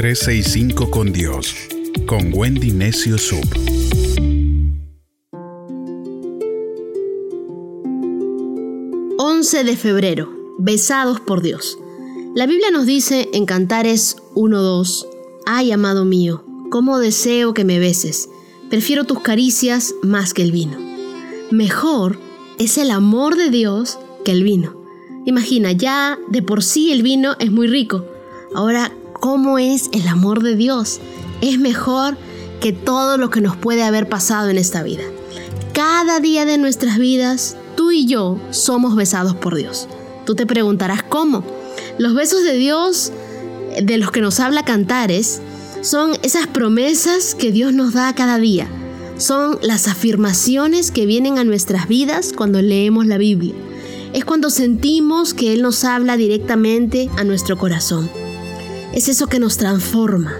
365 con Dios, con Wendy Necio Sub. ...11 de febrero... ...besados por Dios... La Biblia nos dice en Cantares 1.2... ...ay amado mío... ...cómo deseo que me beses... ...prefiero tus caricias más que el vino... ...mejor es el amor de Dios que el vino... Imagina, ya de por sí el vino es muy rico. Ahora, ¿cómo es el amor de Dios? Es mejor que todo lo que nos puede haber pasado en esta vida. Cada día de nuestras vidas, tú y yo somos besados por Dios. Tú te preguntarás cómo. Los besos de Dios, de los que nos habla Cantares, son esas promesas que Dios nos da cada día. Son las afirmaciones que vienen a nuestras vidas cuando leemos la Biblia es cuando sentimos que Él nos habla directamente a nuestro corazón. Es eso que nos transforma.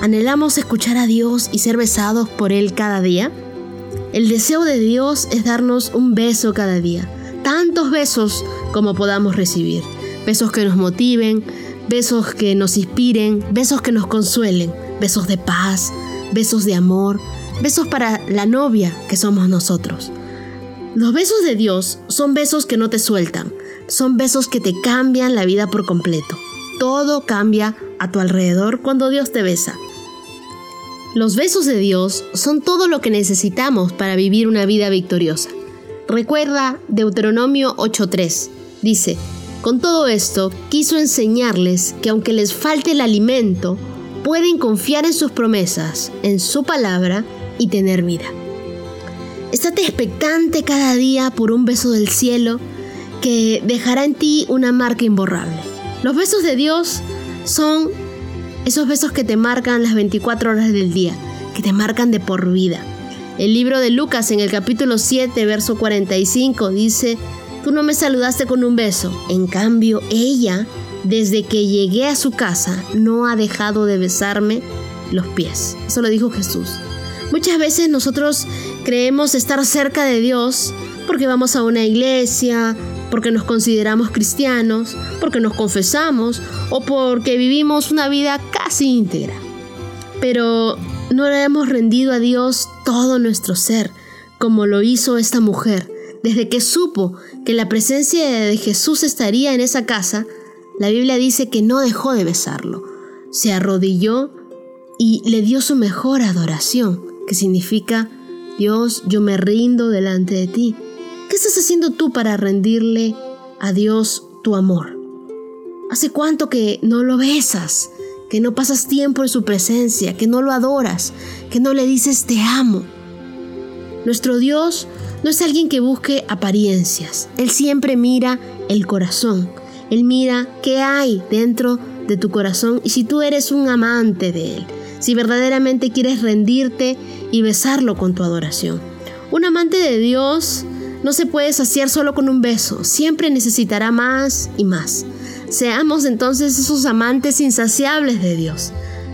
¿Anhelamos escuchar a Dios y ser besados por Él cada día? El deseo de Dios es darnos un beso cada día, tantos besos como podamos recibir. Besos que nos motiven, besos que nos inspiren, besos que nos consuelen, besos de paz, besos de amor, besos para la novia que somos nosotros. Los besos de Dios son besos que no te sueltan, son besos que te cambian la vida por completo. Todo cambia a tu alrededor cuando Dios te besa. Los besos de Dios son todo lo que necesitamos para vivir una vida victoriosa. Recuerda Deuteronomio 8:3. Dice, con todo esto quiso enseñarles que aunque les falte el alimento, pueden confiar en sus promesas, en su palabra y tener vida. Estate expectante cada día por un beso del cielo que dejará en ti una marca imborrable. Los besos de Dios son esos besos que te marcan las 24 horas del día, que te marcan de por vida. El libro de Lucas en el capítulo 7, verso 45 dice, tú no me saludaste con un beso, en cambio ella, desde que llegué a su casa, no ha dejado de besarme los pies. Eso lo dijo Jesús. Muchas veces nosotros creemos estar cerca de Dios porque vamos a una iglesia, porque nos consideramos cristianos, porque nos confesamos o porque vivimos una vida casi íntegra. Pero no le hemos rendido a Dios todo nuestro ser, como lo hizo esta mujer. Desde que supo que la presencia de Jesús estaría en esa casa, la Biblia dice que no dejó de besarlo. Se arrodilló y le dio su mejor adoración que significa, Dios, yo me rindo delante de ti. ¿Qué estás haciendo tú para rendirle a Dios tu amor? ¿Hace cuánto que no lo besas? Que no pasas tiempo en su presencia, que no lo adoras, que no le dices te amo. Nuestro Dios no es alguien que busque apariencias. Él siempre mira el corazón. Él mira qué hay dentro de tu corazón y si tú eres un amante de Él si verdaderamente quieres rendirte y besarlo con tu adoración. Un amante de Dios no se puede saciar solo con un beso, siempre necesitará más y más. Seamos entonces esos amantes insaciables de Dios.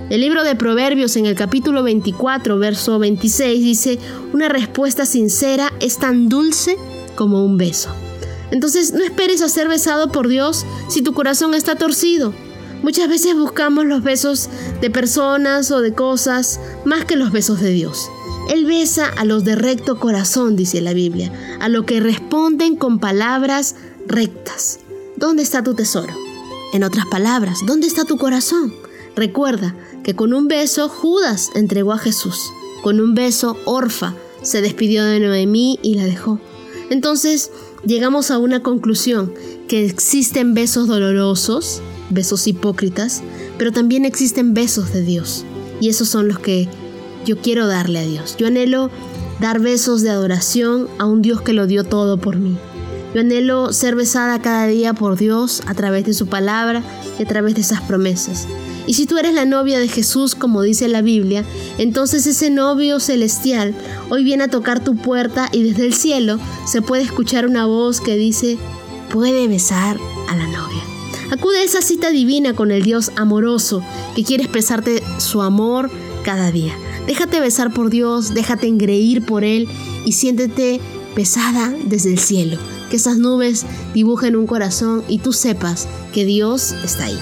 El libro de Proverbios en el capítulo 24, verso 26 dice, una respuesta sincera es tan dulce como un beso. Entonces no esperes a ser besado por Dios si tu corazón está torcido. Muchas veces buscamos los besos de personas o de cosas más que los besos de Dios. Él besa a los de recto corazón, dice la Biblia, a los que responden con palabras rectas. ¿Dónde está tu tesoro? En otras palabras, ¿dónde está tu corazón? Recuerda que con un beso Judas entregó a Jesús. Con un beso Orfa se despidió de Noemí y la dejó. Entonces llegamos a una conclusión, que existen besos dolorosos, besos hipócritas, pero también existen besos de Dios. Y esos son los que yo quiero darle a Dios. Yo anhelo dar besos de adoración a un Dios que lo dio todo por mí. Yo anhelo ser besada cada día por Dios a través de su palabra y a través de esas promesas. Y si tú eres la novia de Jesús, como dice la Biblia, entonces ese novio celestial hoy viene a tocar tu puerta y desde el cielo se puede escuchar una voz que dice, puede besar a la novia. Acude a esa cita divina con el Dios amoroso que quiere expresarte su amor cada día. Déjate besar por Dios, déjate engreír por Él y siéntete besada desde el cielo. Que esas nubes dibujen un corazón y tú sepas que Dios está ahí.